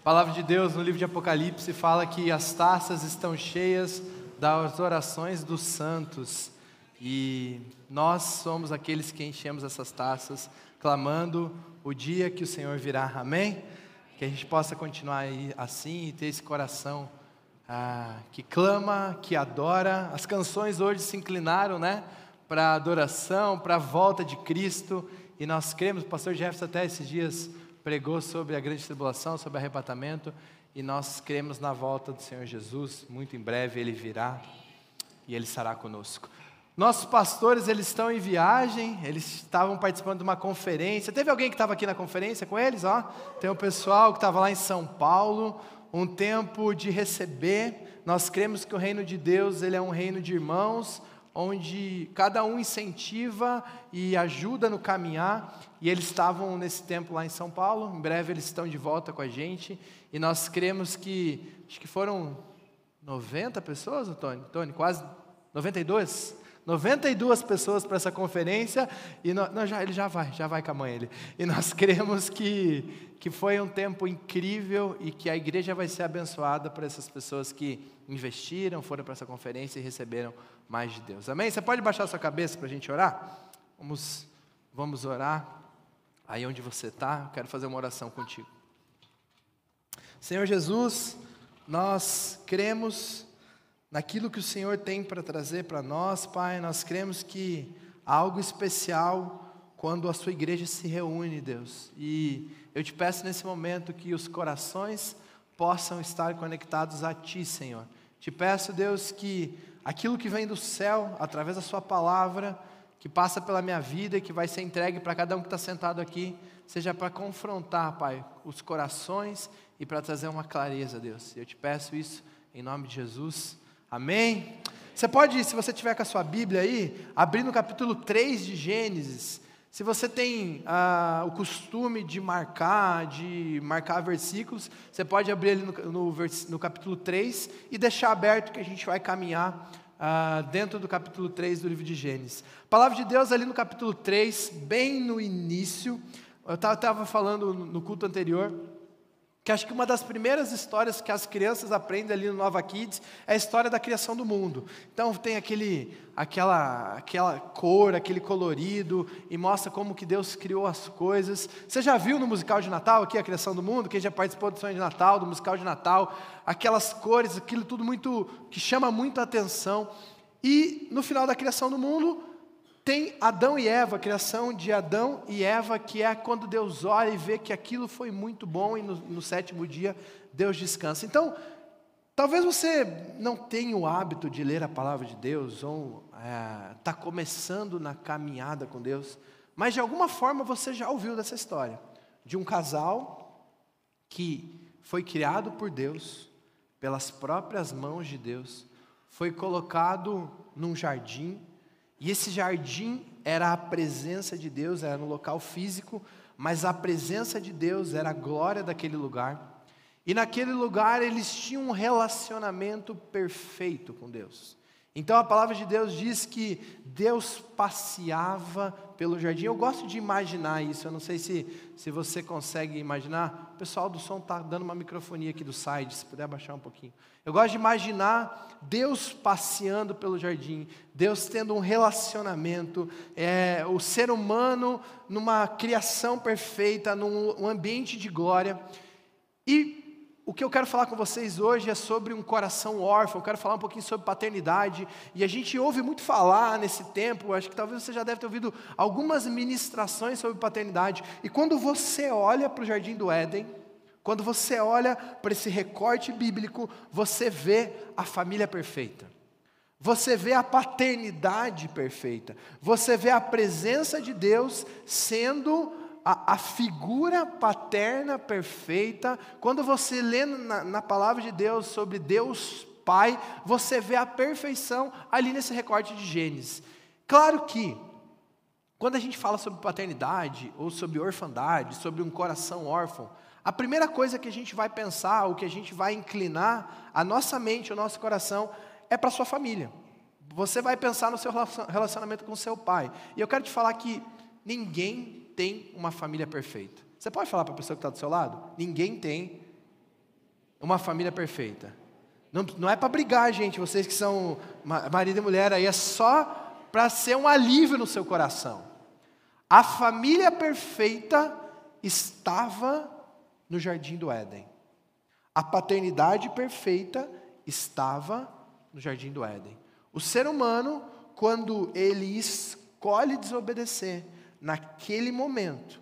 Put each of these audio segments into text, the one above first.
A palavra de Deus no livro de Apocalipse fala que as taças estão cheias das orações dos santos e nós somos aqueles que enchemos essas taças, clamando o dia que o Senhor virá. Amém? Que a gente possa continuar aí assim e ter esse coração ah, que clama, que adora. As canções hoje se inclinaram, né? Para adoração, para a volta de Cristo. E nós cremos, o pastor Jefferson até esses dias pregou sobre a grande tribulação, sobre arrebatamento, e nós cremos na volta do Senhor Jesus, muito em breve ele virá e ele estará conosco. Nossos pastores, eles estão em viagem, eles estavam participando de uma conferência. Teve alguém que estava aqui na conferência com eles, ó? Tem um pessoal que estava lá em São Paulo, um tempo de receber. Nós cremos que o reino de Deus, ele é um reino de irmãos, onde cada um incentiva e ajuda no caminhar, e eles estavam nesse tempo lá em São Paulo, em breve eles estão de volta com a gente, e nós cremos que, acho que foram 90 pessoas, Tony? Tony, quase 92? 92 pessoas para essa conferência, e nós, não, já, ele já vai, já vai com a mãe ele. E nós cremos que, que foi um tempo incrível e que a igreja vai ser abençoada por essas pessoas que investiram, foram para essa conferência e receberam mais de Deus. Amém? Você pode baixar sua cabeça para a gente orar? Vamos, vamos orar. Aí onde você está, eu quero fazer uma oração contigo. Senhor Jesus, nós cremos naquilo que o Senhor tem para trazer para nós, Pai. Nós cremos que há algo especial quando a sua igreja se reúne, Deus. E eu te peço nesse momento que os corações possam estar conectados a Ti, Senhor. Te peço, Deus, que aquilo que vem do céu, através da Sua palavra, que passa pela minha vida e que vai ser entregue para cada um que está sentado aqui, seja para confrontar, Pai, os corações e para trazer uma clareza, Deus. Eu te peço isso em nome de Jesus. Amém? Você pode, se você tiver com a sua Bíblia aí, abrir no capítulo 3 de Gênesis. Se você tem ah, o costume de marcar, de marcar versículos, você pode abrir ali no, no, no capítulo 3 e deixar aberto que a gente vai caminhar ah, dentro do capítulo 3 do livro de Gênesis. Palavra de Deus ali no capítulo 3, bem no início, eu estava falando no culto anterior, que acho que uma das primeiras histórias que as crianças aprendem ali no Nova Kids é a história da criação do mundo. Então tem aquele, aquela, aquela cor, aquele colorido e mostra como que Deus criou as coisas. Você já viu no musical de Natal aqui a criação do mundo? Quem já participou do sonho de Natal, do musical de Natal, aquelas cores, aquilo tudo muito que chama muito a atenção. E no final da criação do mundo tem Adão e Eva, a criação de Adão e Eva, que é quando Deus olha e vê que aquilo foi muito bom e no, no sétimo dia Deus descansa. Então, talvez você não tenha o hábito de ler a palavra de Deus ou está é, tá começando na caminhada com Deus, mas de alguma forma você já ouviu dessa história de um casal que foi criado por Deus, pelas próprias mãos de Deus, foi colocado num jardim e esse jardim era a presença de Deus, era no local físico, mas a presença de Deus era a glória daquele lugar. E naquele lugar eles tinham um relacionamento perfeito com Deus. Então a palavra de Deus diz que Deus passeava pelo jardim. Eu gosto de imaginar isso, eu não sei se, se você consegue imaginar. O pessoal do som está dando uma microfonia aqui do side, se puder baixar um pouquinho. Eu gosto de imaginar Deus passeando pelo jardim, Deus tendo um relacionamento, é, o ser humano numa criação perfeita, num ambiente de glória. E o que eu quero falar com vocês hoje é sobre um coração órfão, eu quero falar um pouquinho sobre paternidade, e a gente ouve muito falar nesse tempo, acho que talvez você já deve ter ouvido algumas ministrações sobre paternidade, e quando você olha para o jardim do Éden, quando você olha para esse recorte bíblico, você vê a família perfeita. Você vê a paternidade perfeita. Você vê a presença de Deus sendo a, a, figura paterna perfeita, quando você lê na, na palavra de Deus sobre Deus Pai, você vê a perfeição ali nesse recorte de Gênesis. Claro que, quando a gente fala sobre paternidade, ou sobre orfandade, sobre um coração órfão, a primeira coisa que a gente vai pensar, o que a gente vai inclinar a nossa mente, o nosso coração, é para sua família. Você vai pensar no seu relacionamento com seu pai. E eu quero te falar que ninguém tem uma família perfeita. Você pode falar para a pessoa que está do seu lado? Ninguém tem uma família perfeita. Não, não é para brigar, gente, vocês que são marido e mulher aí, é só para ser um alívio no seu coração. A família perfeita estava no jardim do Éden. A paternidade perfeita estava no jardim do Éden. O ser humano, quando ele escolhe desobedecer, naquele momento,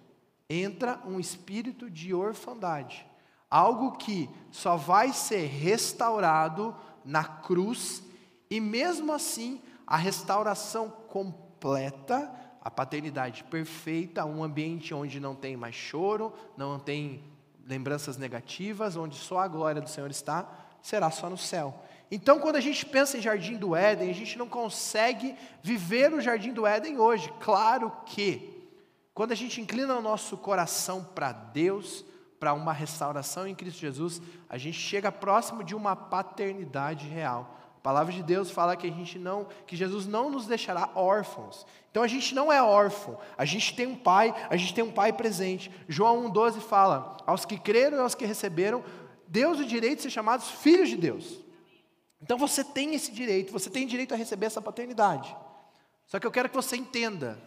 entra um espírito de orfandade. Algo que só vai ser restaurado na cruz, e mesmo assim, a restauração completa, a paternidade perfeita, um ambiente onde não tem mais choro, não tem lembranças negativas, onde só a glória do Senhor está, será só no céu. Então, quando a gente pensa em jardim do Éden, a gente não consegue viver o jardim do Éden hoje. Claro que, quando a gente inclina o nosso coração para Deus, para uma restauração em Cristo Jesus, a gente chega próximo de uma paternidade real. A palavra de Deus fala que a gente não, que Jesus não nos deixará órfãos. Então a gente não é órfão, a gente tem um pai, a gente tem um pai presente. João 1,12 fala: aos que creram e aos que receberam, Deus o direito de ser chamados filhos de Deus. Então você tem esse direito, você tem direito a receber essa paternidade. Só que eu quero que você entenda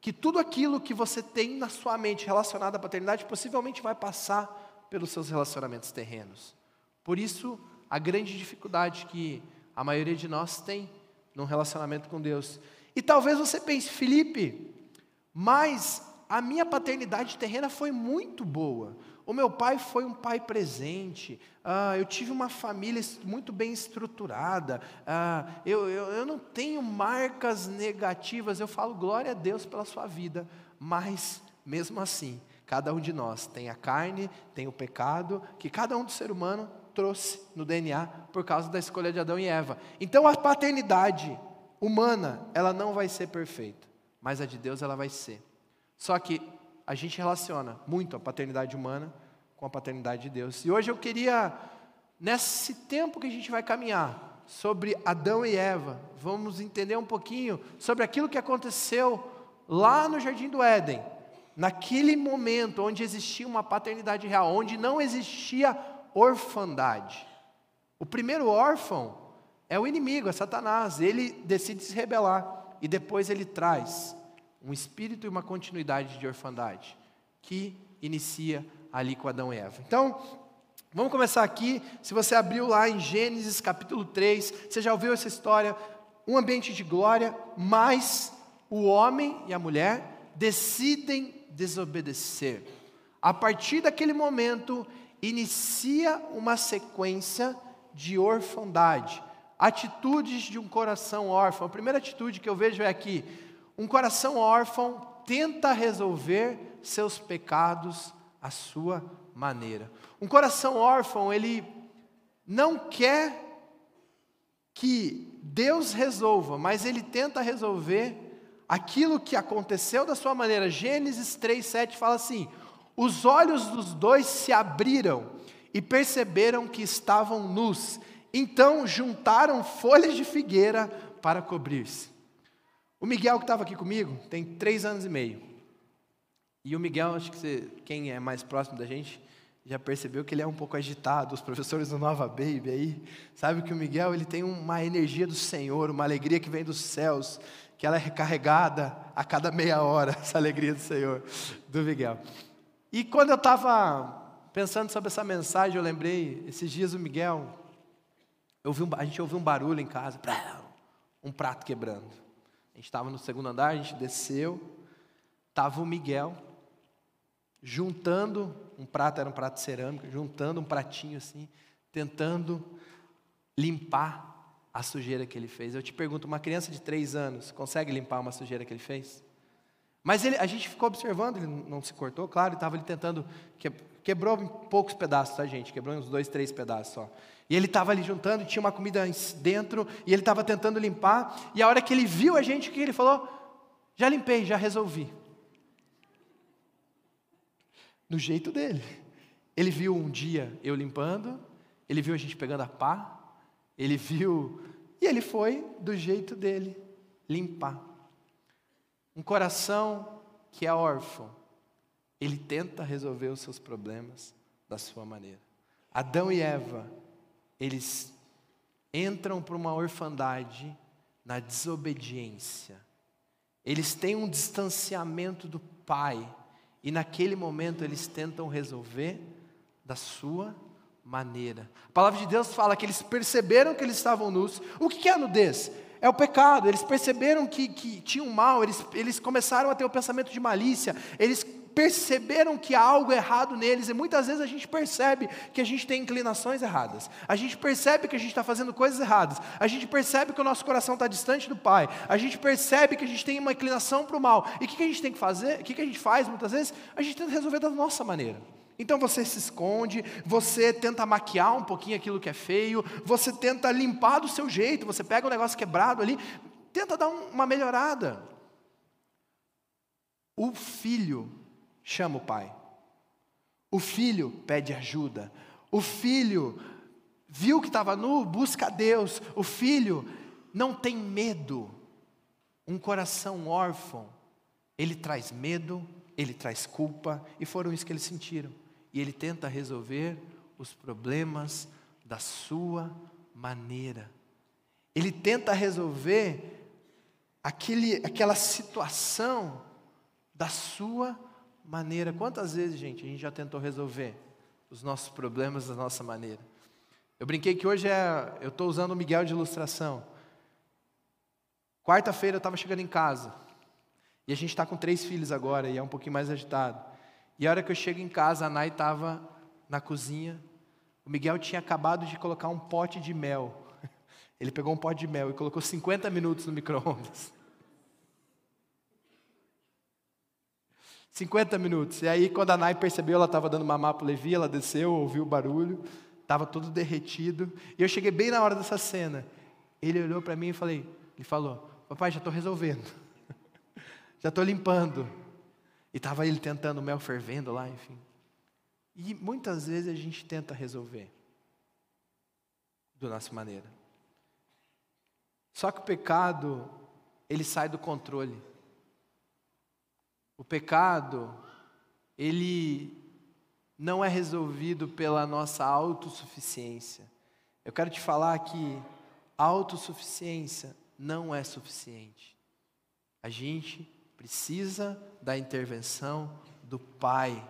que tudo aquilo que você tem na sua mente relacionado à paternidade possivelmente vai passar pelos seus relacionamentos terrenos. Por isso, a grande dificuldade que a maioria de nós tem num relacionamento com Deus. E talvez você pense, Felipe, mas a minha paternidade terrena foi muito boa. O meu pai foi um pai presente, ah, eu tive uma família muito bem estruturada, ah, eu, eu, eu não tenho marcas negativas, eu falo glória a Deus pela sua vida, mas mesmo assim, cada um de nós tem a carne, tem o pecado, que cada um do ser humano trouxe no DNA por causa da escolha de Adão e Eva. Então a paternidade humana, ela não vai ser perfeita, mas a de Deus ela vai ser. Só que a gente relaciona muito a paternidade humana com a paternidade de Deus. E hoje eu queria, nesse tempo que a gente vai caminhar, sobre Adão e Eva, vamos entender um pouquinho sobre aquilo que aconteceu lá no Jardim do Éden, naquele momento onde existia uma paternidade real, onde não existia orfandade. O primeiro órfão é o inimigo, é Satanás, ele decide se rebelar e depois ele traz um espírito e uma continuidade de orfandade que inicia ali com Adão e Eva. Então, vamos começar aqui. Se você abriu lá em Gênesis capítulo 3, você já ouviu essa história? Um ambiente de glória, mas o homem e a mulher decidem desobedecer. A partir daquele momento, inicia uma sequência de orfandade, atitudes de um coração órfão. A primeira atitude que eu vejo é aqui: um coração órfão tenta resolver seus pecados à sua maneira. Um coração órfão, ele não quer que Deus resolva, mas ele tenta resolver aquilo que aconteceu da sua maneira. Gênesis 3:7 fala assim: "Os olhos dos dois se abriram e perceberam que estavam nus. Então juntaram folhas de figueira para cobrir-se." O Miguel, que estava aqui comigo, tem três anos e meio. E o Miguel, acho que você, quem é mais próximo da gente, já percebeu que ele é um pouco agitado. Os professores do Nova Baby aí, sabe que o Miguel ele tem uma energia do Senhor, uma alegria que vem dos céus, que ela é recarregada a cada meia hora, essa alegria do Senhor, do Miguel. E quando eu estava pensando sobre essa mensagem, eu lembrei, esses dias o Miguel, um, a gente ouviu um barulho em casa, um prato quebrando. A gente estava no segundo andar, a gente desceu, estava o Miguel juntando um prato, era um prato cerâmico, juntando um pratinho assim, tentando limpar a sujeira que ele fez. Eu te pergunto, uma criança de três anos consegue limpar uma sujeira que ele fez? Mas ele, a gente ficou observando, ele não se cortou, claro, estava ali tentando, quebrou em poucos pedaços, tá gente? Quebrou uns dois, três pedaços só. E ele estava ali juntando, tinha uma comida dentro, e ele estava tentando limpar, e a hora que ele viu a gente, o que ele falou? Já limpei, já resolvi. No jeito dele. Ele viu um dia eu limpando, ele viu a gente pegando a pá, ele viu, e ele foi do jeito dele limpar. Um coração que é órfão, ele tenta resolver os seus problemas da sua maneira. Adão e Eva, eles entram para uma orfandade na desobediência. Eles têm um distanciamento do Pai, e naquele momento eles tentam resolver da sua maneira. A palavra de Deus fala que eles perceberam que eles estavam nus. O que é a nudez? É o pecado. Eles perceberam que, que tinham mal, eles, eles começaram a ter o pensamento de malícia, eles perceberam que há algo errado neles, e muitas vezes a gente percebe que a gente tem inclinações erradas, a gente percebe que a gente está fazendo coisas erradas, a gente percebe que o nosso coração está distante do Pai, a gente percebe que a gente tem uma inclinação para o mal, e o que, que a gente tem que fazer? O que, que a gente faz muitas vezes? A gente tenta resolver da nossa maneira. Então você se esconde, você tenta maquiar um pouquinho aquilo que é feio, você tenta limpar do seu jeito, você pega um negócio quebrado ali, tenta dar uma melhorada. O filho chama o pai. O filho pede ajuda. O filho viu que estava nu, busca Deus. O filho não tem medo. Um coração órfão, ele traz medo, ele traz culpa, e foram isso que eles sentiram. E ele tenta resolver os problemas da sua maneira. Ele tenta resolver aquele, aquela situação da sua maneira maneira. Quantas vezes, gente, a gente já tentou resolver os nossos problemas da nossa maneira? Eu brinquei que hoje é, eu estou usando o Miguel de ilustração. Quarta-feira eu estava chegando em casa. E a gente está com três filhos agora e é um pouquinho mais agitado. E a hora que eu chego em casa, a Nai estava na cozinha. O Miguel tinha acabado de colocar um pote de mel. Ele pegou um pote de mel e colocou 50 minutos no micro-ondas. 50 minutos. E aí, quando a Nai percebeu, ela estava dando mamar para o Levi, ela desceu, ouviu o barulho, estava tudo derretido. E eu cheguei bem na hora dessa cena. Ele olhou para mim e falei, ele falou: Papai, já estou resolvendo, já estou limpando. E estava ele tentando o mel fervendo lá, enfim. E muitas vezes a gente tenta resolver da nossa maneira. Só que o pecado, ele sai do controle. O pecado, ele não é resolvido pela nossa autossuficiência. Eu quero te falar que autossuficiência não é suficiente. A gente precisa da intervenção do Pai.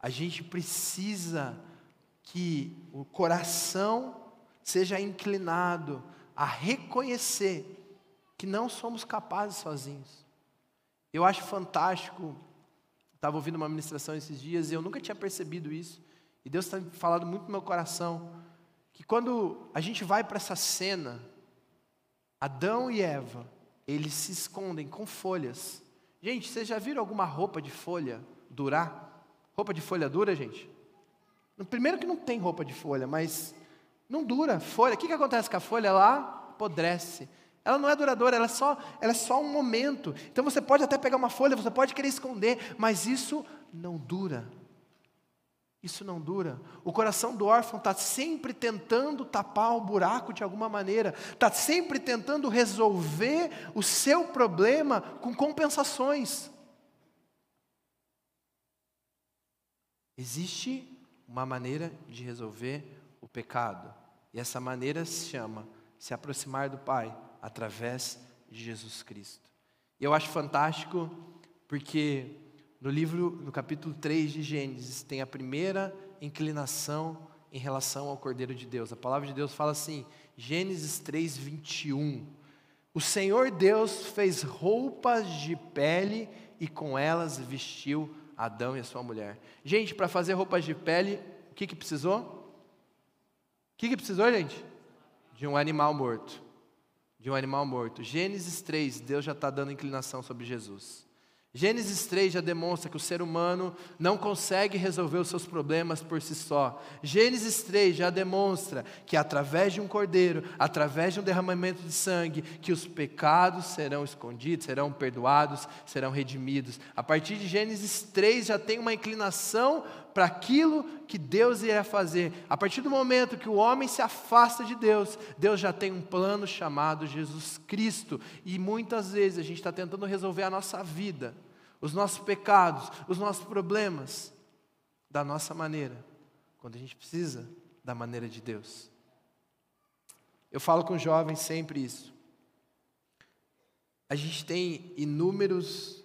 A gente precisa que o coração seja inclinado a reconhecer que não somos capazes sozinhos. Eu acho fantástico. Estava ouvindo uma ministração esses dias e eu nunca tinha percebido isso. E Deus está falando muito no meu coração. Que quando a gente vai para essa cena, Adão e Eva, eles se escondem com folhas. Gente, vocês já viram alguma roupa de folha durar? Roupa de folha dura, gente? Primeiro que não tem roupa de folha, mas não dura. Folha, o que, que acontece com a folha? Ela apodrece. Ela não é duradoura, ela é, só, ela é só um momento. Então você pode até pegar uma folha, você pode querer esconder, mas isso não dura. Isso não dura. O coração do órfão está sempre tentando tapar o buraco de alguma maneira, está sempre tentando resolver o seu problema com compensações. Existe uma maneira de resolver o pecado, e essa maneira se chama se aproximar do Pai através de Jesus Cristo. E eu acho fantástico porque no livro, no capítulo 3 de Gênesis, tem a primeira inclinação em relação ao Cordeiro de Deus. A palavra de Deus fala assim, Gênesis 3, 21. O Senhor Deus fez roupas de pele e com elas vestiu Adão e a sua mulher. Gente, para fazer roupas de pele, o que, que precisou? O que, que precisou, gente? De um animal morto de um animal morto. Gênesis 3, Deus já está dando inclinação sobre Jesus. Gênesis 3 já demonstra que o ser humano não consegue resolver os seus problemas por si só. Gênesis 3 já demonstra que através de um cordeiro, através de um derramamento de sangue, que os pecados serão escondidos, serão perdoados, serão redimidos. A partir de Gênesis 3 já tem uma inclinação para aquilo que Deus irá fazer. A partir do momento que o homem se afasta de Deus, Deus já tem um plano chamado Jesus Cristo. E muitas vezes a gente está tentando resolver a nossa vida, os nossos pecados, os nossos problemas, da nossa maneira, quando a gente precisa da maneira de Deus. Eu falo com jovens sempre isso. A gente tem inúmeros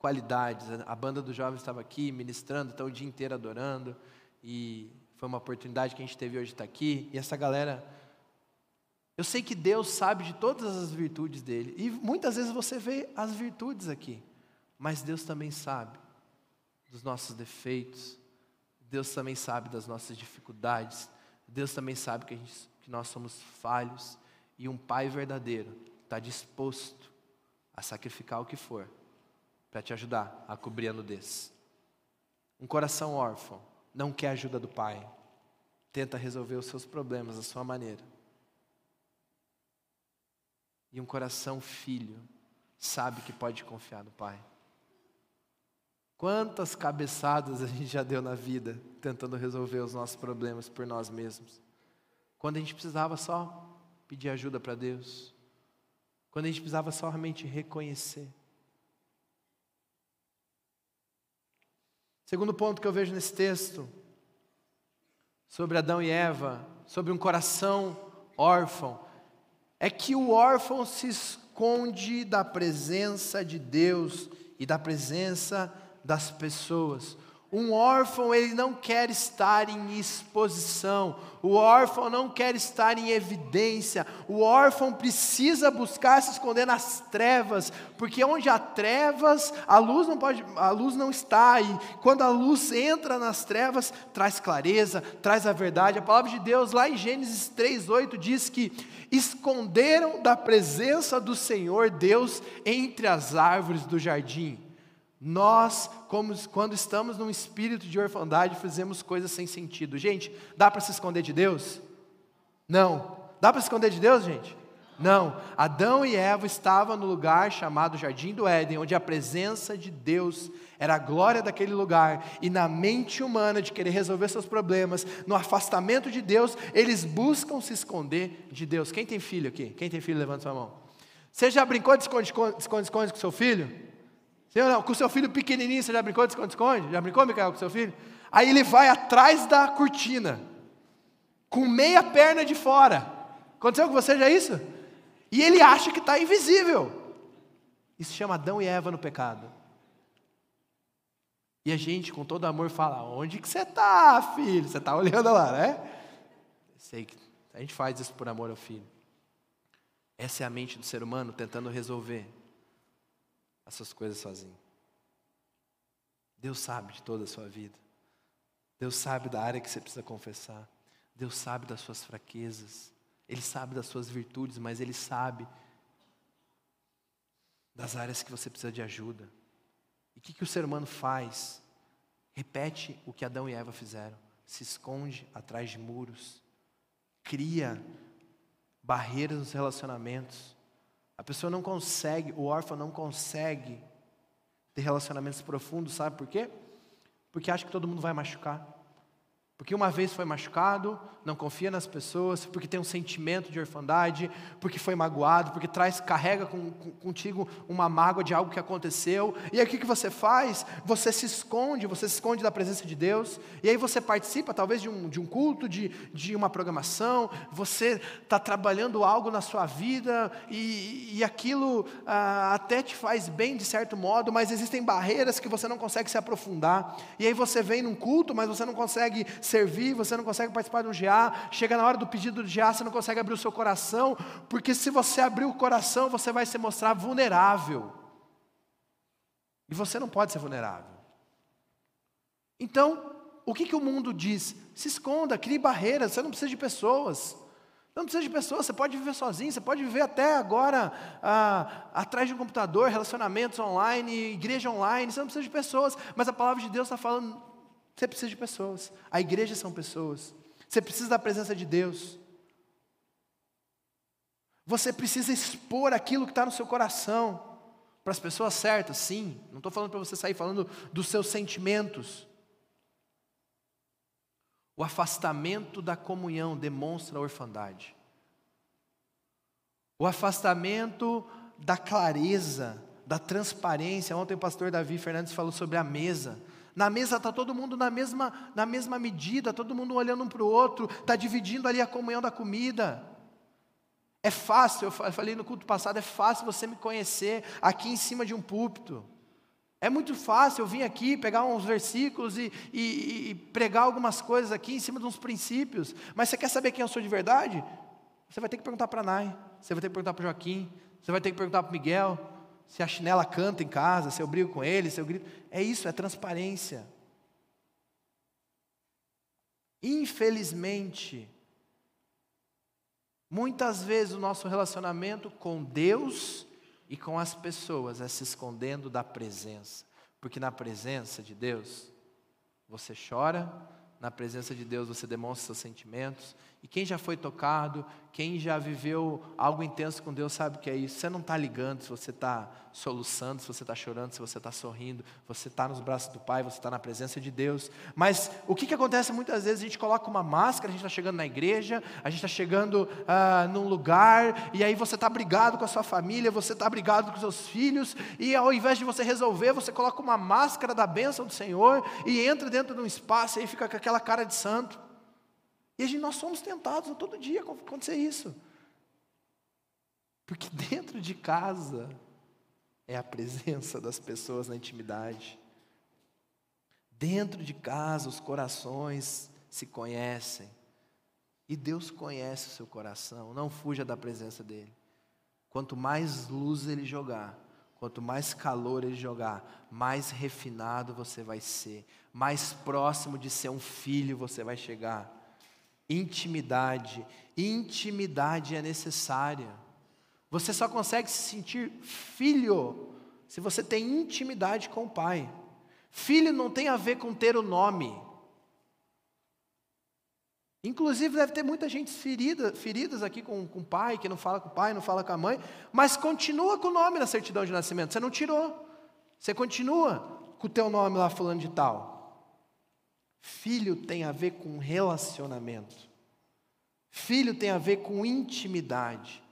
qualidades. A banda dos jovens estava aqui ministrando, está o dia inteiro adorando e foi uma oportunidade que a gente teve hoje estar aqui. E essa galera, eu sei que Deus sabe de todas as virtudes dele e muitas vezes você vê as virtudes aqui, mas Deus também sabe dos nossos defeitos. Deus também sabe das nossas dificuldades. Deus também sabe que, gente, que nós somos falhos. E um pai verdadeiro está disposto a sacrificar o que for para te ajudar a cobrir a nudez. Um coração órfão não quer ajuda do pai, tenta resolver os seus problemas da sua maneira. E um coração filho sabe que pode confiar no pai. Quantas cabeçadas a gente já deu na vida tentando resolver os nossos problemas por nós mesmos? Quando a gente precisava só pedir ajuda para Deus, quando a gente precisava só realmente reconhecer. Segundo ponto que eu vejo nesse texto, sobre Adão e Eva, sobre um coração órfão, é que o órfão se esconde da presença de Deus e da presença das pessoas. Um órfão, ele não quer estar em exposição, o órfão não quer estar em evidência, o órfão precisa buscar se esconder nas trevas, porque onde há trevas, a luz não pode, a luz não está, e quando a luz entra nas trevas, traz clareza, traz a verdade. A palavra de Deus, lá em Gênesis 3:8 diz que esconderam da presença do Senhor Deus entre as árvores do jardim. Nós, como, quando estamos num espírito de orfandade, fazemos coisas sem sentido. Gente, dá para se esconder de Deus? Não. Dá para se esconder de Deus, gente? Não. Adão e Eva estavam no lugar chamado Jardim do Éden, onde a presença de Deus era a glória daquele lugar, e na mente humana de querer resolver seus problemas, no afastamento de Deus, eles buscam se esconder de Deus. Quem tem filho aqui? Quem tem filho, levanta sua mão. Você já brincou de esconde-esconde com seu filho? Sim não? Com seu filho pequenininho, você já brincou de esconde-esconde? Já brincou, Micael, com seu filho? Aí ele vai atrás da cortina, com meia perna de fora. Aconteceu com você já isso? E ele acha que está invisível. Isso chama Adão e Eva no pecado. E a gente, com todo amor, fala: Onde que você está, filho? Você está olhando lá, né? Sei que a gente faz isso por amor ao filho. Essa é a mente do ser humano tentando resolver essas coisas sozinho. Deus sabe de toda a sua vida. Deus sabe da área que você precisa confessar. Deus sabe das suas fraquezas. Ele sabe das suas virtudes, mas Ele sabe das áreas que você precisa de ajuda. E o que, que o ser humano faz? Repete o que Adão e Eva fizeram. Se esconde atrás de muros. Cria barreiras nos relacionamentos. A pessoa não consegue, o órfão não consegue ter relacionamentos profundos, sabe por quê? Porque acha que todo mundo vai machucar. Porque uma vez foi machucado, não confia nas pessoas, porque tem um sentimento de orfandade, porque foi magoado, porque traz, carrega com, com, contigo uma mágoa de algo que aconteceu. E aí o que, você faz? Você se esconde, você se esconde da presença de Deus, e aí você participa talvez de um, de um culto, de, de uma programação, você está trabalhando algo na sua vida, e, e aquilo ah, até te faz bem de certo modo, mas existem barreiras que você não consegue se aprofundar. E aí você vem num culto, mas você não consegue servir, você não consegue participar de um GA, chega na hora do pedido de GA, você não consegue abrir o seu coração, porque se você abrir o coração, você vai se mostrar vulnerável. E você não pode ser vulnerável. Então, o que, que o mundo diz? Se esconda, crie barreiras, você não precisa de pessoas. Não precisa de pessoas, você pode viver sozinho, você pode viver até agora ah, atrás de um computador, relacionamentos online, igreja online, você não precisa de pessoas, mas a palavra de Deus está falando você precisa de pessoas. A igreja são pessoas. Você precisa da presença de Deus. Você precisa expor aquilo que está no seu coração para as pessoas certas, sim. Não estou falando para você sair falando dos seus sentimentos. O afastamento da comunhão demonstra a orfandade. O afastamento da clareza, da transparência. Ontem o pastor Davi Fernandes falou sobre a mesa. Na mesa está todo mundo na mesma, na mesma medida, todo mundo olhando um para o outro, está dividindo ali a comunhão da comida. É fácil, eu falei no culto passado, é fácil você me conhecer aqui em cima de um púlpito. É muito fácil eu vir aqui, pegar uns versículos e, e, e, pregar algumas coisas aqui em cima de uns princípios. Mas você quer saber quem eu sou de verdade? Você vai ter que perguntar para Nai, você vai ter que perguntar para Joaquim, você vai ter que perguntar para Miguel, se a chinela canta em casa, se eu brigo com ele, se eu grito. É isso, é transparência. Infelizmente, muitas vezes o nosso relacionamento com Deus e com as pessoas é se escondendo da presença, porque na presença de Deus você chora, na presença de Deus você demonstra seus sentimentos. E quem já foi tocado, quem já viveu algo intenso com Deus, sabe o que é isso. Você não está ligando se você está soluçando, se você está chorando, se você está sorrindo. Você está nos braços do Pai, você está na presença de Deus. Mas o que, que acontece muitas vezes? A gente coloca uma máscara, a gente está chegando na igreja, a gente está chegando ah, num lugar, e aí você está brigado com a sua família, você está brigado com seus filhos, e ao invés de você resolver, você coloca uma máscara da bênção do Senhor e entra dentro de um espaço e fica com aquela cara de santo. E a gente, nós somos tentados todo dia acontecer isso. Porque dentro de casa é a presença das pessoas na intimidade. Dentro de casa os corações se conhecem. E Deus conhece o seu coração, não fuja da presença dele. Quanto mais luz ele jogar, quanto mais calor ele jogar, mais refinado você vai ser, mais próximo de ser um filho você vai chegar. Intimidade. Intimidade é necessária. Você só consegue se sentir filho se você tem intimidade com o Pai. Filho não tem a ver com ter o nome. Inclusive, deve ter muita gente ferida, feridas aqui com, com o pai, que não fala com o pai, não fala com a mãe, mas continua com o nome na certidão de nascimento. Você não tirou. Você continua com o teu nome lá falando de tal. Filho tem a ver com relacionamento. Filho tem a ver com intimidade.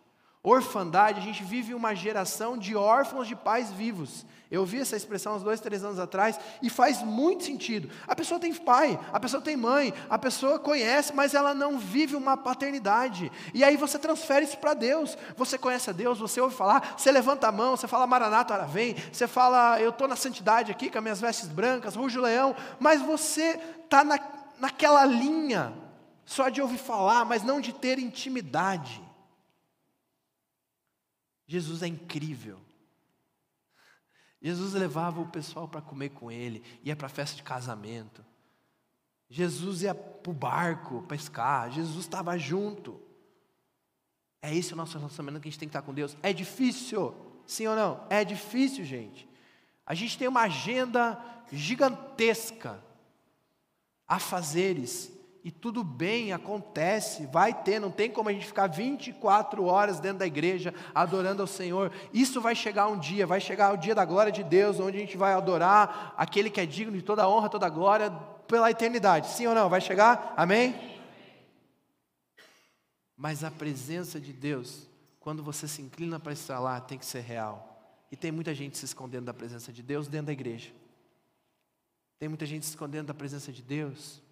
Orfandade, a gente vive uma geração de órfãos de pais vivos. Eu vi essa expressão uns dois, três anos atrás e faz muito sentido. A pessoa tem pai, a pessoa tem mãe, a pessoa conhece, mas ela não vive uma paternidade. E aí você transfere isso para Deus. Você conhece a Deus, você ouve falar, você levanta a mão, você fala Maranata, ora vem, você fala, eu estou na santidade aqui com as minhas vestes brancas, rujo leão, mas você está na, naquela linha só de ouvir falar, mas não de ter intimidade. Jesus é incrível. Jesus levava o pessoal para comer com ele, ia para festa de casamento. Jesus ia para o barco pescar, Jesus estava junto. É esse o nosso relacionamento que a gente tem que estar com Deus. É difícil, sim ou não? É difícil, gente. A gente tem uma agenda gigantesca a fazeres, e tudo bem, acontece, vai ter, não tem como a gente ficar 24 horas dentro da igreja adorando ao Senhor. Isso vai chegar um dia, vai chegar o dia da glória de Deus, onde a gente vai adorar aquele que é digno de toda honra, toda glória pela eternidade. Sim ou não? Vai chegar? Amém? Mas a presença de Deus, quando você se inclina para estar lá, tem que ser real. E tem muita gente se escondendo da presença de Deus dentro da igreja. Tem muita gente se escondendo da presença de Deus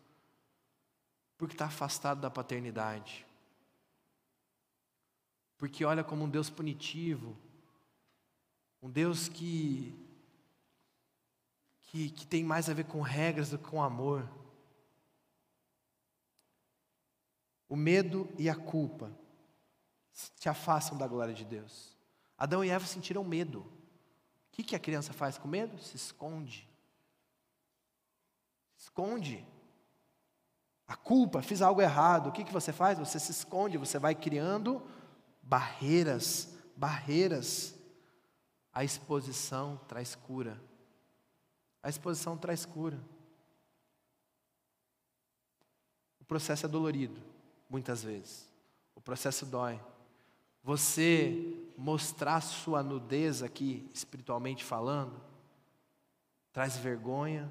porque está afastado da paternidade. Porque olha como um Deus punitivo, um Deus que, que, que tem mais a ver com regras do que com amor. O medo e a culpa te afastam da glória de Deus. Adão e Eva sentiram medo. O que, que a criança faz com medo? Se esconde. Esconde a culpa, fiz algo errado, o que, que você faz? Você se esconde, você vai criando barreiras, barreiras. A exposição traz cura. A exposição traz cura. O processo é dolorido, muitas vezes. O processo dói. Você mostrar sua nudez aqui, espiritualmente falando, traz vergonha.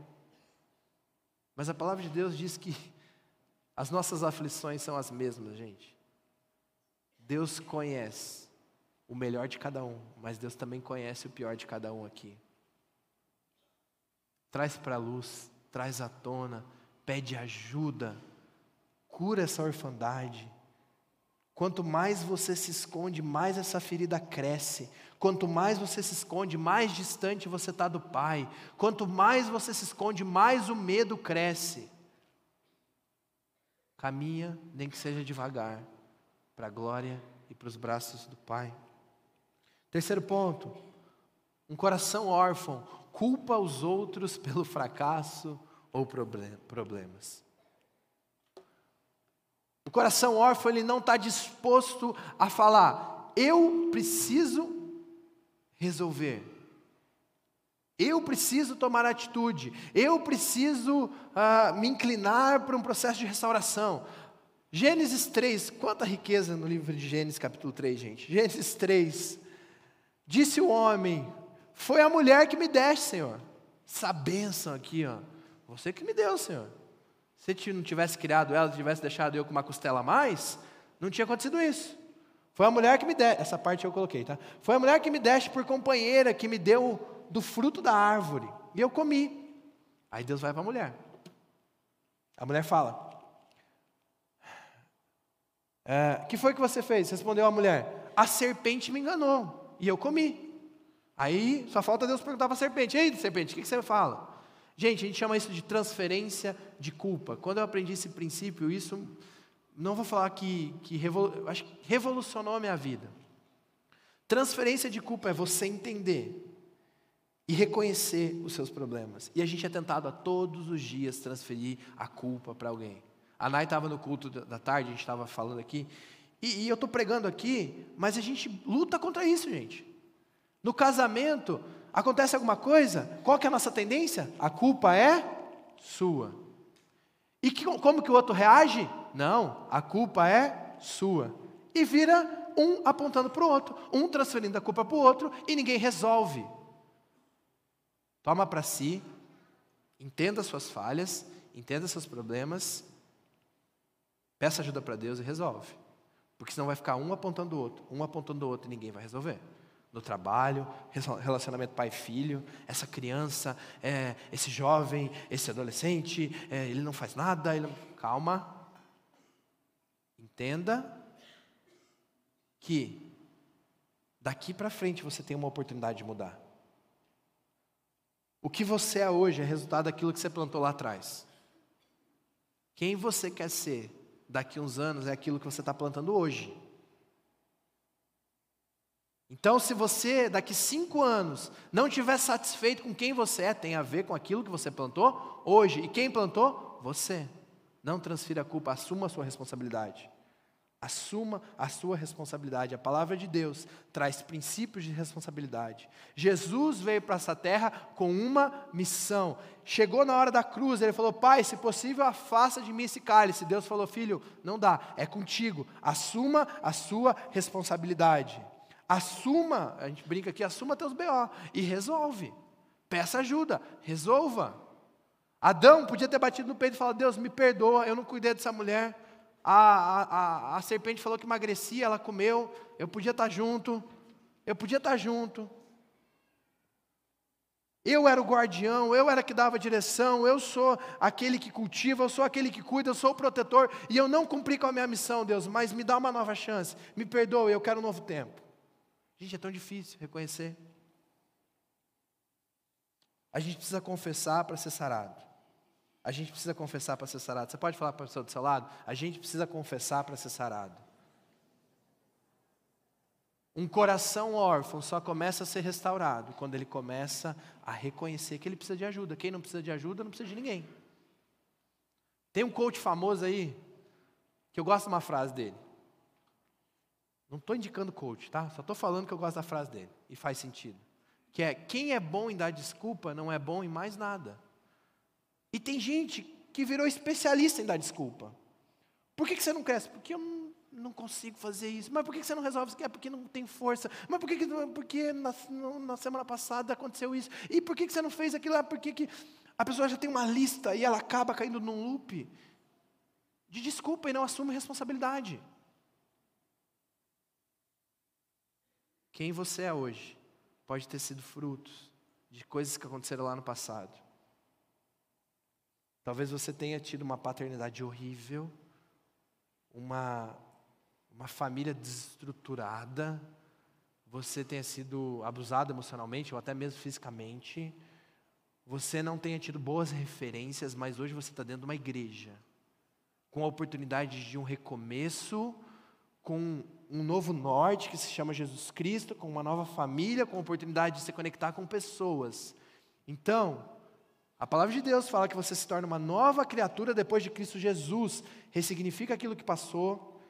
Mas a palavra de Deus diz que as nossas aflições são as mesmas, gente. Deus conhece o melhor de cada um, mas Deus também conhece o pior de cada um aqui. Traz para a luz, traz à tona, pede ajuda, cura essa orfandade. Quanto mais você se esconde, mais essa ferida cresce. Quanto mais você se esconde, mais distante você está do Pai. Quanto mais você se esconde, mais o medo cresce. Caminha, nem que seja devagar, para a glória e para os braços do Pai. Terceiro ponto, um coração órfão culpa os outros pelo fracasso ou problemas. O coração órfão ele não está disposto a falar, eu preciso resolver. Eu preciso tomar atitude, eu preciso uh, me inclinar para um processo de restauração. Gênesis 3, quanta riqueza no livro de Gênesis, capítulo 3, gente. Gênesis 3, disse o homem: Foi a mulher que me deste, Senhor. Essa bênção aqui, ó. Você que me deu, Senhor. Se não tivesse criado ela, tivesse deixado eu com uma costela a mais, não tinha acontecido isso. Foi a mulher que me deste, essa parte eu coloquei, tá? Foi a mulher que me deste por companheira, que me deu do fruto da árvore, e eu comi. Aí Deus vai para a mulher. A mulher fala: é, que foi que você fez? Respondeu a mulher: A serpente me enganou e eu comi. Aí só falta Deus perguntar para a serpente: Ei, serpente, o que, que você fala? Gente, a gente chama isso de transferência de culpa. Quando eu aprendi esse princípio, isso não vou falar que, que revolu acho que revolucionou a minha vida. Transferência de culpa é você entender e reconhecer os seus problemas. E a gente é tentado a todos os dias transferir a culpa para alguém. A Nai estava no culto da tarde, a gente estava falando aqui, e, e eu estou pregando aqui, mas a gente luta contra isso, gente. No casamento, acontece alguma coisa, qual que é a nossa tendência? A culpa é sua. E que, como que o outro reage? Não, a culpa é sua. E vira um apontando para o outro, um transferindo a culpa para o outro e ninguém resolve. Toma para si, entenda suas falhas, entenda seus problemas Peça ajuda para Deus e resolve. Porque senão vai ficar um apontando o outro, um apontando o outro e ninguém vai resolver. No trabalho, relacionamento pai-filho, essa criança, é, esse jovem, esse adolescente, é, ele não faz nada, ele... calma. Entenda que daqui para frente você tem uma oportunidade de mudar. O que você é hoje é resultado daquilo que você plantou lá atrás. Quem você quer ser daqui uns anos é aquilo que você está plantando hoje. Então, se você daqui cinco anos não estiver satisfeito com quem você é, tem a ver com aquilo que você plantou hoje. E quem plantou? Você. Não transfira a culpa, assuma a sua responsabilidade. Assuma a sua responsabilidade. A palavra de Deus traz princípios de responsabilidade. Jesus veio para essa terra com uma missão. Chegou na hora da cruz, ele falou: Pai, se possível, afasta de mim esse cálice. Deus falou: Filho, não dá, é contigo. Assuma a sua responsabilidade. Assuma, a gente brinca aqui, assuma teus BO e resolve. Peça ajuda, resolva. Adão podia ter batido no peito e falado: Deus, me perdoa, eu não cuidei dessa mulher a, a, a serpente falou que emagrecia, ela comeu, eu podia estar junto, eu podia estar junto. Eu era o guardião, eu era que dava direção, eu sou aquele que cultiva, eu sou aquele que cuida, eu sou o protetor, e eu não cumpri com a minha missão, Deus, mas me dá uma nova chance, me perdoe, eu quero um novo tempo. Gente, é tão difícil reconhecer. A gente precisa confessar para ser sarado. A gente precisa confessar para ser sarado. Você pode falar para a pessoa do seu lado? A gente precisa confessar para ser sarado. Um coração órfão só começa a ser restaurado quando ele começa a reconhecer que ele precisa de ajuda. Quem não precisa de ajuda não precisa de ninguém. Tem um coach famoso aí, que eu gosto de uma frase dele. Não estou indicando coach, tá? Só estou falando que eu gosto da frase dele. E faz sentido. Que é, quem é bom em dar desculpa não é bom em mais nada. E tem gente que virou especialista em dar desculpa. Por que, que você não cresce? Porque eu não, consigo fazer isso. Mas por que, que você não resolve isso? É porque não tem força. Mas por que, que porque na, na semana passada aconteceu isso? E por que, que você não fez aquilo? Por que, que a pessoa já tem uma lista e ela acaba caindo num loop de desculpa e não assume responsabilidade. Quem você é hoje pode ter sido frutos de coisas que aconteceram lá no passado. Talvez você tenha tido uma paternidade horrível, uma, uma família desestruturada, você tenha sido abusado emocionalmente ou até mesmo fisicamente, você não tenha tido boas referências, mas hoje você está dentro de uma igreja, com a oportunidade de um recomeço, com um novo norte que se chama Jesus Cristo, com uma nova família, com a oportunidade de se conectar com pessoas. Então, a palavra de Deus fala que você se torna uma nova criatura depois de Cristo Jesus, ressignifica aquilo que passou,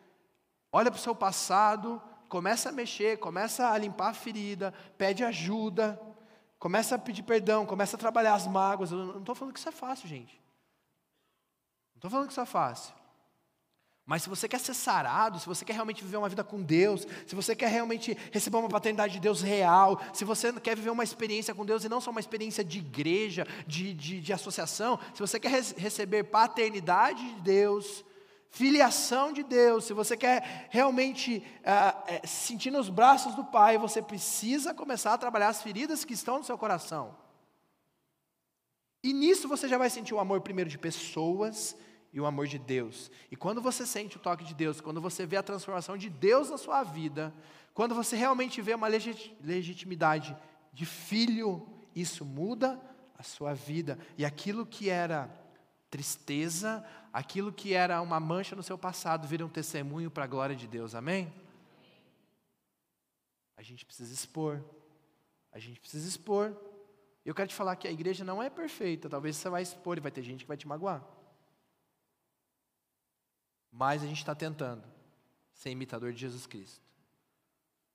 olha para o seu passado, começa a mexer, começa a limpar a ferida, pede ajuda, começa a pedir perdão, começa a trabalhar as mágoas. Eu não estou falando que isso é fácil, gente. Não estou falando que isso é fácil. Mas se você quer ser sarado, se você quer realmente viver uma vida com Deus, se você quer realmente receber uma paternidade de Deus real, se você quer viver uma experiência com Deus e não só uma experiência de igreja, de, de, de associação, se você quer receber paternidade de Deus, filiação de Deus, se você quer realmente uh, sentir nos braços do Pai, você precisa começar a trabalhar as feridas que estão no seu coração. E nisso você já vai sentir o amor primeiro de pessoas e o amor de Deus. E quando você sente o toque de Deus, quando você vê a transformação de Deus na sua vida, quando você realmente vê uma legitimidade de filho, isso muda a sua vida. E aquilo que era tristeza, aquilo que era uma mancha no seu passado, vira um testemunho para a glória de Deus, amém? A gente precisa expor, a gente precisa expor. Eu quero te falar que a igreja não é perfeita, talvez você vai expor e vai ter gente que vai te magoar. Mas a gente está tentando ser imitador de Jesus Cristo.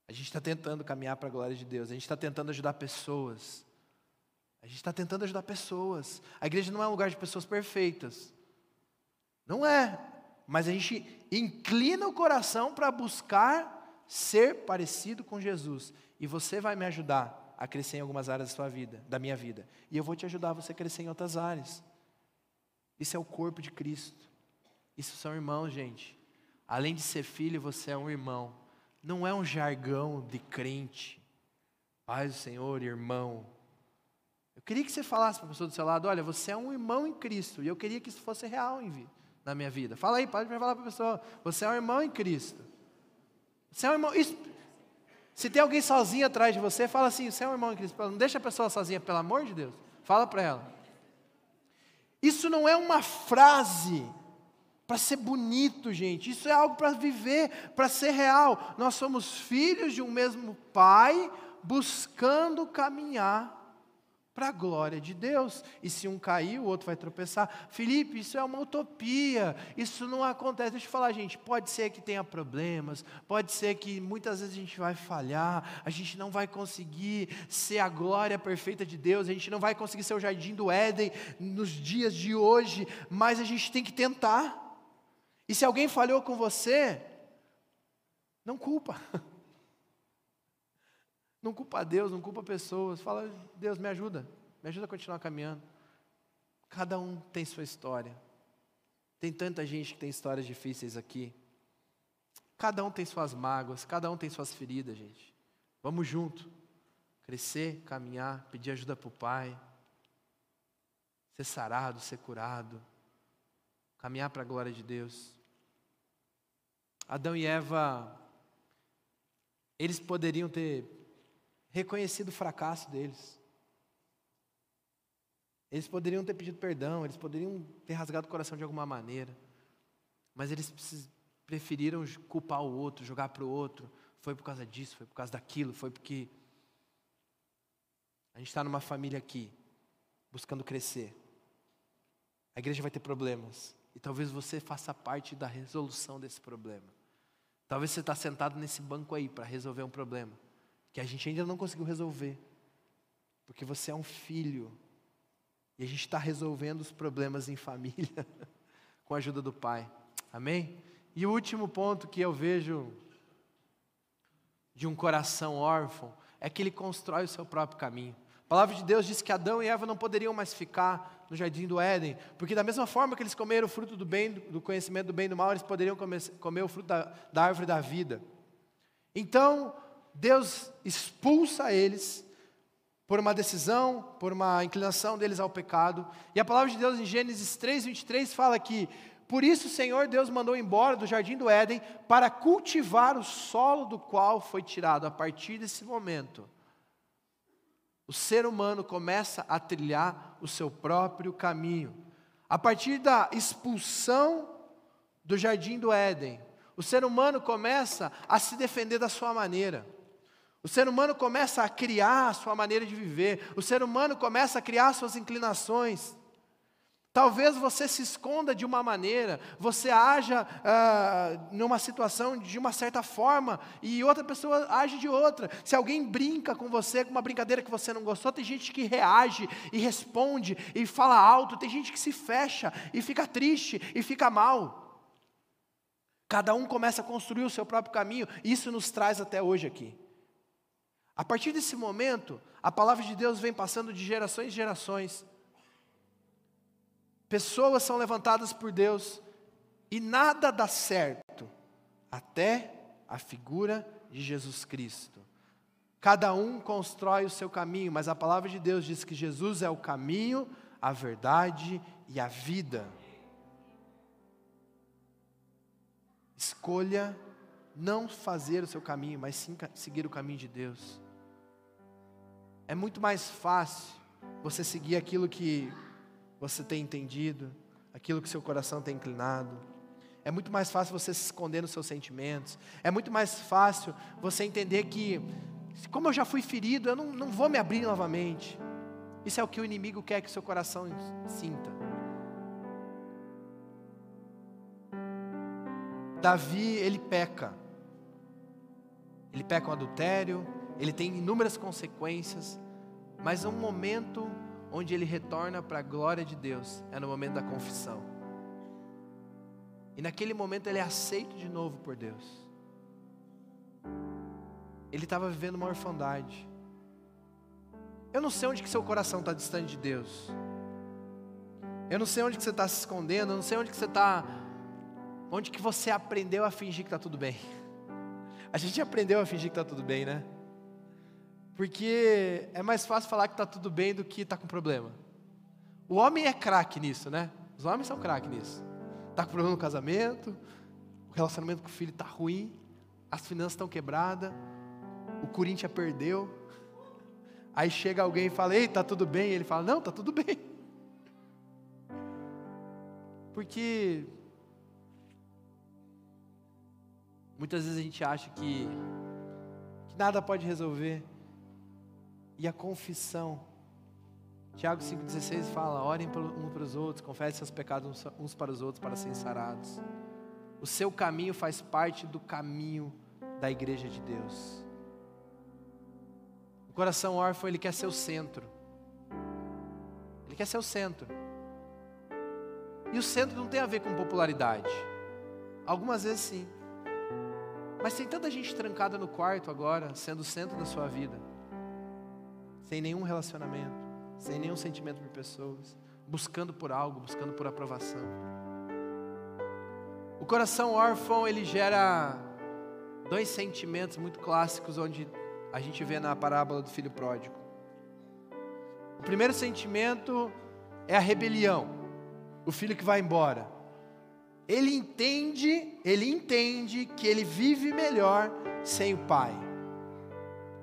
A gente está tentando caminhar para a glória de Deus, a gente está tentando ajudar pessoas. A gente está tentando ajudar pessoas. A igreja não é um lugar de pessoas perfeitas. Não é. Mas a gente inclina o coração para buscar ser parecido com Jesus. E você vai me ajudar a crescer em algumas áreas da sua vida, da minha vida. E eu vou te ajudar a você crescer em outras áreas. Isso é o corpo de Cristo. Isso são irmãos, gente. Além de ser filho, você é um irmão. Não é um jargão de crente. Paz do Senhor, irmão. Eu queria que você falasse para a pessoa do seu lado: olha, você é um irmão em Cristo. E eu queria que isso fosse real em, na minha vida. Fala aí, pode falar para a pessoa: você é um irmão em Cristo. Você é um irmão. Isso, se tem alguém sozinho atrás de você, fala assim: você é um irmão em Cristo. Não deixa a pessoa sozinha, pelo amor de Deus. Fala para ela. Isso não é uma frase para ser bonito, gente. Isso é algo para viver, para ser real. Nós somos filhos de um mesmo Pai, buscando caminhar para a glória de Deus. E se um cair, o outro vai tropeçar. Felipe, isso é uma utopia. Isso não acontece. Deixa eu falar, gente. Pode ser que tenha problemas. Pode ser que muitas vezes a gente vai falhar. A gente não vai conseguir ser a glória perfeita de Deus. A gente não vai conseguir ser o jardim do Éden nos dias de hoje. Mas a gente tem que tentar. E se alguém falhou com você, não culpa. Não culpa Deus, não culpa pessoas. Fala, Deus, me ajuda. Me ajuda a continuar caminhando. Cada um tem sua história. Tem tanta gente que tem histórias difíceis aqui. Cada um tem suas mágoas, cada um tem suas feridas, gente. Vamos junto. Crescer, caminhar, pedir ajuda para o Pai. Ser sarado, ser curado. Caminhar para a glória de Deus. Adão e Eva, eles poderiam ter reconhecido o fracasso deles. Eles poderiam ter pedido perdão, eles poderiam ter rasgado o coração de alguma maneira, mas eles preferiram culpar o outro, jogar para o outro. Foi por causa disso, foi por causa daquilo, foi porque a gente está numa família aqui, buscando crescer. A igreja vai ter problemas, e talvez você faça parte da resolução desse problema. Talvez você está sentado nesse banco aí para resolver um problema que a gente ainda não conseguiu resolver, porque você é um filho e a gente está resolvendo os problemas em família com a ajuda do Pai, amém? E o último ponto que eu vejo de um coração órfão é que ele constrói o seu próprio caminho. A palavra de Deus diz que Adão e Eva não poderiam mais ficar no jardim do Éden, porque da mesma forma que eles comeram o fruto do bem, do conhecimento do bem e do mal, eles poderiam comer, comer o fruto da, da árvore da vida. Então, Deus expulsa eles por uma decisão, por uma inclinação deles ao pecado. E a palavra de Deus em Gênesis 3, 23 fala que por isso o Senhor Deus mandou embora do jardim do Éden para cultivar o solo do qual foi tirado. A partir desse momento, o ser humano começa a trilhar o seu próprio caminho. A partir da expulsão do jardim do Éden, o ser humano começa a se defender da sua maneira. O ser humano começa a criar a sua maneira de viver, o ser humano começa a criar suas inclinações. Talvez você se esconda de uma maneira, você haja ah, numa situação de uma certa forma e outra pessoa age de outra. Se alguém brinca com você com uma brincadeira que você não gostou, tem gente que reage e responde e fala alto, tem gente que se fecha e fica triste e fica mal. Cada um começa a construir o seu próprio caminho, isso nos traz até hoje aqui. A partir desse momento, a palavra de Deus vem passando de gerações em gerações. Pessoas são levantadas por Deus e nada dá certo até a figura de Jesus Cristo. Cada um constrói o seu caminho, mas a palavra de Deus diz que Jesus é o caminho, a verdade e a vida. Escolha não fazer o seu caminho, mas sim seguir o caminho de Deus. É muito mais fácil você seguir aquilo que você tem entendido, aquilo que seu coração tem inclinado. É muito mais fácil você se esconder nos seus sentimentos. É muito mais fácil você entender que, como eu já fui ferido, eu não, não vou me abrir novamente. Isso é o que o inimigo quer que seu coração sinta. Davi, ele peca. Ele peca com adultério, ele tem inúmeras consequências, mas um momento onde ele retorna para a glória de Deus é no momento da confissão. E naquele momento ele é aceito de novo por Deus. Ele estava vivendo uma orfandade. Eu não sei onde que seu coração está distante de Deus. Eu não sei onde que você está se escondendo. Eu não sei onde que você está, onde que você aprendeu a fingir que está tudo bem. A gente aprendeu a fingir que está tudo bem, né? Porque é mais fácil falar que está tudo bem do que está com problema. O homem é craque nisso, né? Os homens são craque nisso. Está com problema no casamento, o relacionamento com o filho está ruim, as finanças estão quebradas, o Corinthians perdeu. Aí chega alguém e fala: Ei, está tudo bem? E ele fala: Não, está tudo bem. Porque muitas vezes a gente acha que, que nada pode resolver e a confissão. Tiago 5,16 fala: orem uns para os outros, confessem seus pecados uns para os outros para serem sarados. O seu caminho faz parte do caminho da igreja de Deus. O coração órfão, ele quer ser o centro. Ele quer ser o centro. E o centro não tem a ver com popularidade. Algumas vezes sim. Mas tem tanta gente trancada no quarto agora, sendo o centro da sua vida sem nenhum relacionamento, sem nenhum sentimento por pessoas, buscando por algo, buscando por aprovação. O coração órfão, ele gera dois sentimentos muito clássicos onde a gente vê na parábola do filho pródigo. O primeiro sentimento é a rebelião, o filho que vai embora. Ele entende, ele entende que ele vive melhor sem o pai.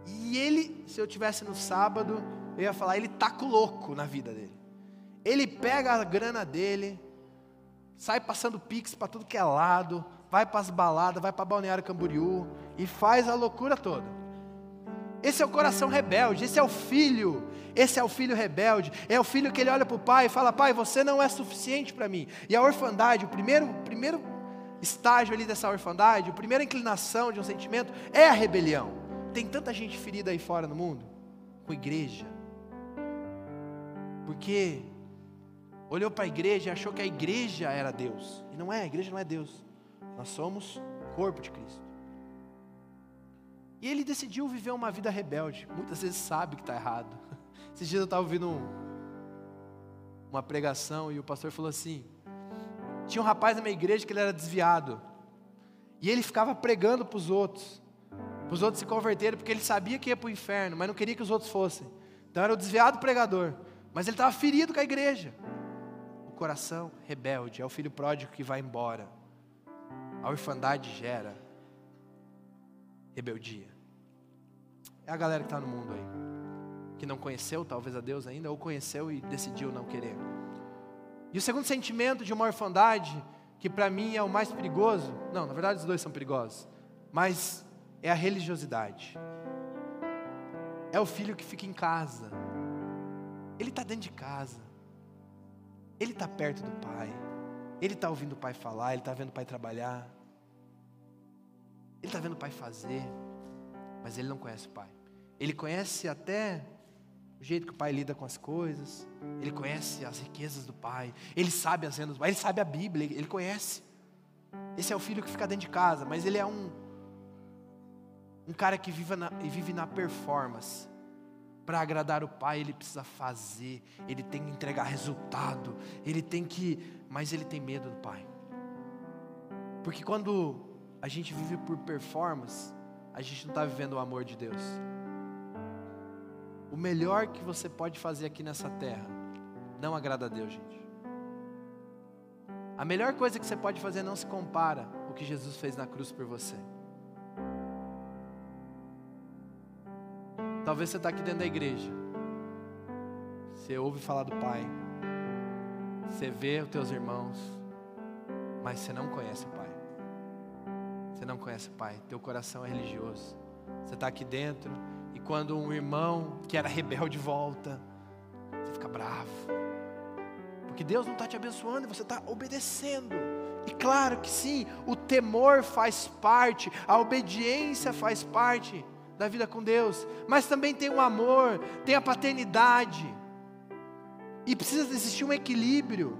E ele, se eu tivesse no sábado, eu ia falar, ele tá com louco na vida dele. Ele pega a grana dele, sai passando pix para tudo que é lado, vai para as baladas, vai para Balneário Camboriú e faz a loucura toda. Esse é o coração rebelde, esse é o filho, esse é o filho rebelde, é o filho que ele olha para o pai e fala: Pai, você não é suficiente para mim. E a orfandade, o primeiro, primeiro estágio ali dessa orfandade, a primeira inclinação de um sentimento é a rebelião. Tem tanta gente ferida aí fora no mundo, com igreja, porque olhou para a igreja e achou que a igreja era Deus, e não é, a igreja não é Deus, nós somos corpo de Cristo. E ele decidiu viver uma vida rebelde, muitas vezes sabe que está errado. Esses dias eu estava ouvindo um, uma pregação e o pastor falou assim: tinha um rapaz na minha igreja que ele era desviado, e ele ficava pregando para os outros, para os outros se converterem, porque ele sabia que ia para o inferno, mas não queria que os outros fossem. Então era o desviado pregador, mas ele estava ferido com a igreja. O coração rebelde é o filho pródigo que vai embora. A orfandade gera rebeldia. É a galera que está no mundo aí, que não conheceu talvez a Deus ainda, ou conheceu e decidiu não querer. E o segundo sentimento de uma orfandade, que para mim é o mais perigoso, não, na verdade os dois são perigosos, mas é a religiosidade. É o filho que fica em casa, ele está dentro de casa, ele está perto do pai, ele está ouvindo o pai falar, ele está vendo o pai trabalhar, ele está vendo o pai fazer, mas ele não conhece o pai. Ele conhece até o jeito que o pai lida com as coisas, ele conhece as riquezas do pai, ele sabe as rendas do pai, ele sabe a Bíblia, ele conhece. Esse é o filho que fica dentro de casa, mas ele é um, um cara que vive na, vive na performance. Para agradar o pai, ele precisa fazer, ele tem que entregar resultado, ele tem que, mas ele tem medo do pai. Porque quando a gente vive por performance, a gente não está vivendo o amor de Deus. O melhor que você pode fazer aqui nessa terra não agrada a Deus, gente. A melhor coisa que você pode fazer não se compara o que Jesus fez na cruz por você. Talvez você está aqui dentro da igreja. Você ouve falar do Pai. Você vê os teus irmãos. Mas você não conhece o Pai. Você não conhece o Pai. Teu coração é religioso. Você está aqui dentro e quando um irmão que era rebelde volta, você fica bravo. Porque Deus não está te abençoando você está obedecendo. E claro que sim, o temor faz parte, a obediência faz parte da vida com Deus, mas também tem o amor, tem a paternidade, e precisa existir um equilíbrio.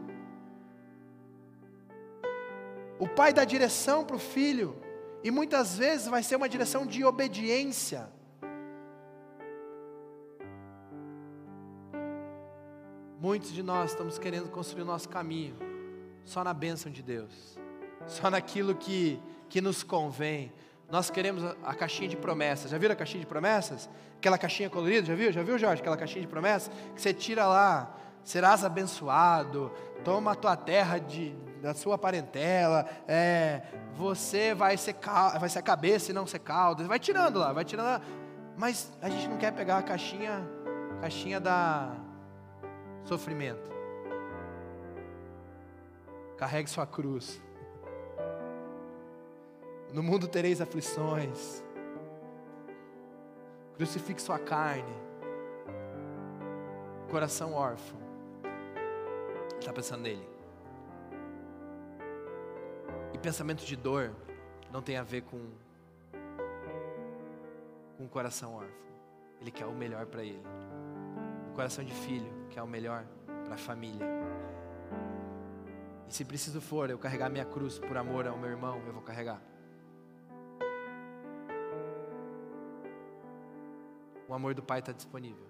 O pai dá direção para o filho, e muitas vezes vai ser uma direção de obediência. Muitos de nós estamos querendo construir o nosso caminho só na bênção de Deus, só naquilo que, que nos convém. Nós queremos a, caixinha de promessas. Já viram a caixinha de promessas? Aquela caixinha colorida, já viu? Já viu, Jorge? Aquela caixinha de promessas que você tira lá, serás abençoado, toma a tua terra de, da sua parentela, é, você vai ser, vai ser a cabeça e não ser caldo. Vai tirando lá, vai tirando lá. Mas a gente não quer pegar a caixinha, caixinha da sofrimento. Carregue sua cruz. No mundo tereis aflições. Crucifique sua carne. Coração órfão. Está pensando nele. E pensamento de dor não tem a ver com com o coração órfão. Ele quer o melhor para ele. O coração de filho quer o melhor para a família. E se preciso for eu carregar minha cruz por amor ao meu irmão, eu vou carregar. Amor do Pai está disponível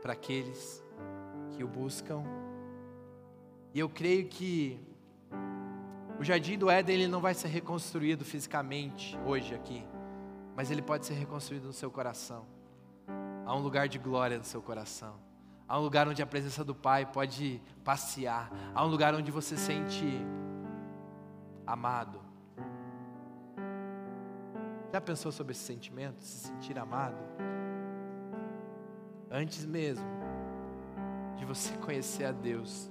para aqueles que o buscam. E eu creio que o jardim do Éden ele não vai ser reconstruído fisicamente hoje aqui, mas ele pode ser reconstruído no seu coração. Há um lugar de glória no seu coração. Há um lugar onde a presença do Pai pode passear. Há um lugar onde você sente amado. Já pensou sobre esse sentimento, se sentir amado? Antes mesmo de você conhecer a Deus,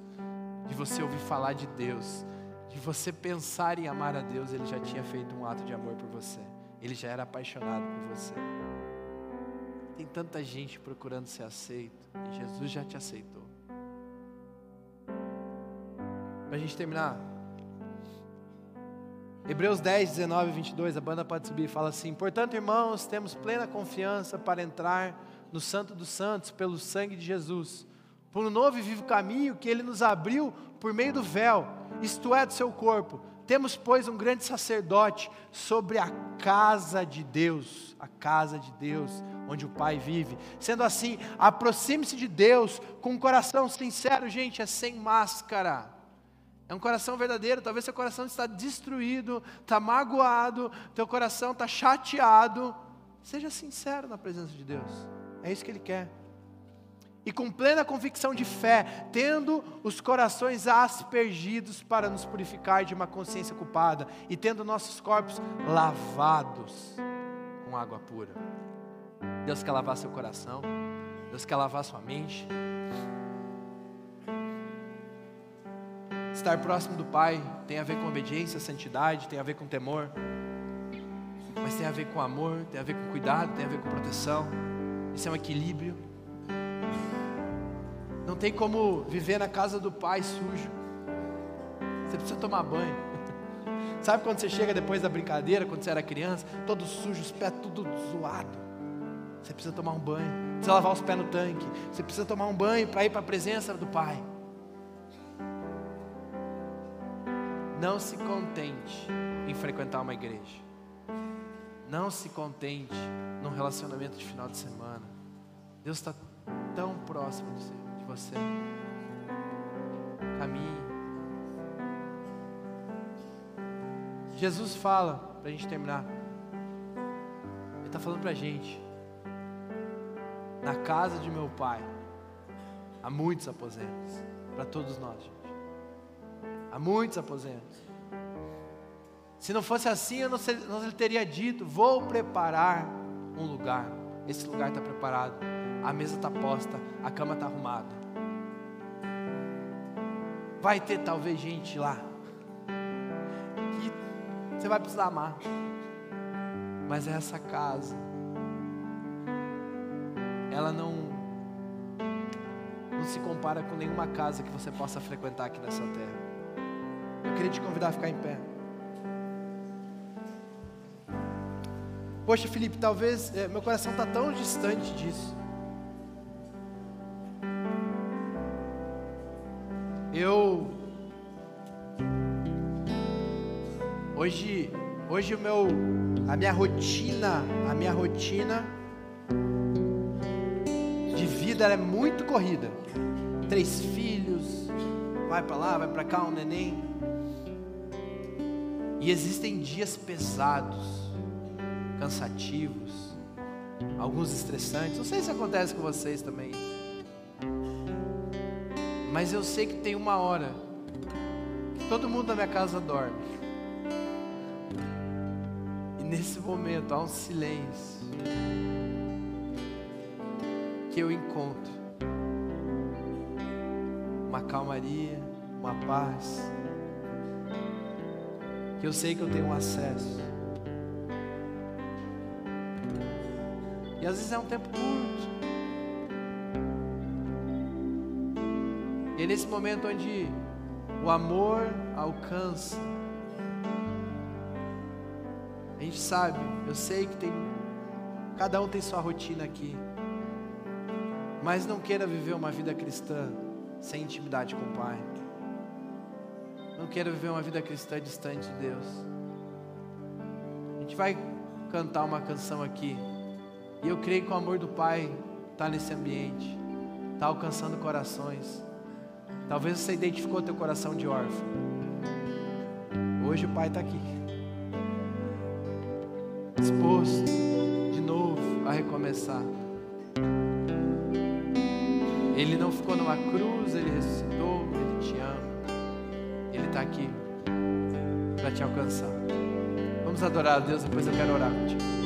de você ouvir falar de Deus, de você pensar em amar a Deus, Ele já tinha feito um ato de amor por você. Ele já era apaixonado por você. Tem tanta gente procurando ser aceito, e Jesus já te aceitou. Para a gente terminar, Hebreus 10, 19 e 22, a banda pode subir e fala assim: Portanto, irmãos, temos plena confiança para entrar no Santo dos Santos pelo sangue de Jesus, por um novo e vivo caminho que Ele nos abriu por meio do véu isto é, do seu corpo. Temos, pois, um grande sacerdote sobre a casa de Deus, a casa de Deus, onde o Pai vive. Sendo assim, aproxime-se de Deus com um coração sincero, gente, é sem máscara. É um coração verdadeiro. Talvez seu coração está destruído, está magoado, teu coração está chateado. Seja sincero na presença de Deus. É isso que Ele quer. e com plena convicção de fé, tendo os corações aspergidos para nos purificar de uma consciência culpada e tendo nossos corpos lavados com água pura. Deus quer lavar seu coração, Deus quer lavar sua mente. Estar próximo do Pai tem a ver com obediência, santidade, tem a ver com temor, mas tem a ver com amor, tem a ver com cuidado, tem a ver com proteção. Isso é um equilíbrio. Não tem como viver na casa do pai sujo. Você precisa tomar banho. Sabe quando você chega depois da brincadeira, quando você era criança, todo sujo, os pés tudo zoado. Você precisa tomar um banho, precisa lavar os pés no tanque. Você precisa tomar um banho para ir para a presença do pai. Não se contente em frequentar uma igreja. Não se contente num relacionamento de final de semana. Deus está tão próximo de você. Caminhe. Jesus fala, para a gente terminar. Ele está falando para a gente. Na casa de meu pai, há muitos aposentos. Para todos nós, gente. Há muitos aposentos. Se não fosse assim, eu não, sei, não teria dito: Vou preparar um lugar. Esse lugar está preparado. A mesa está posta. A cama está arrumada. Vai ter talvez gente lá. Que você vai precisar amar. Mas é essa casa. Ela não. Não se compara com nenhuma casa que você possa frequentar aqui nessa terra. Eu queria te convidar a ficar em pé. Poxa, Felipe, talvez é, meu coração está tão distante disso. Eu hoje, hoje o meu, a minha rotina, a minha rotina de vida é muito corrida. Três filhos, vai para lá, vai para cá, um neném. E existem dias pesados cansativos, alguns estressantes. Não sei se acontece com vocês também. Mas eu sei que tem uma hora que todo mundo na minha casa dorme. E nesse momento há um silêncio que eu encontro uma calmaria, uma paz, que eu sei que eu tenho acesso. E às vezes é um tempo curto. E é nesse momento onde o amor alcança. A gente sabe, eu sei que tem cada um tem sua rotina aqui. Mas não queira viver uma vida cristã sem intimidade com o Pai. Não queira viver uma vida cristã distante de Deus. A gente vai cantar uma canção aqui. E eu creio que o amor do Pai está nesse ambiente, está alcançando corações. Talvez você identificou teu coração de órfão. Hoje o Pai está aqui, disposto de novo a recomeçar. Ele não ficou numa cruz, ele ressuscitou, ele te ama. Ele está aqui para te alcançar. Vamos adorar a Deus, depois eu quero orar contigo.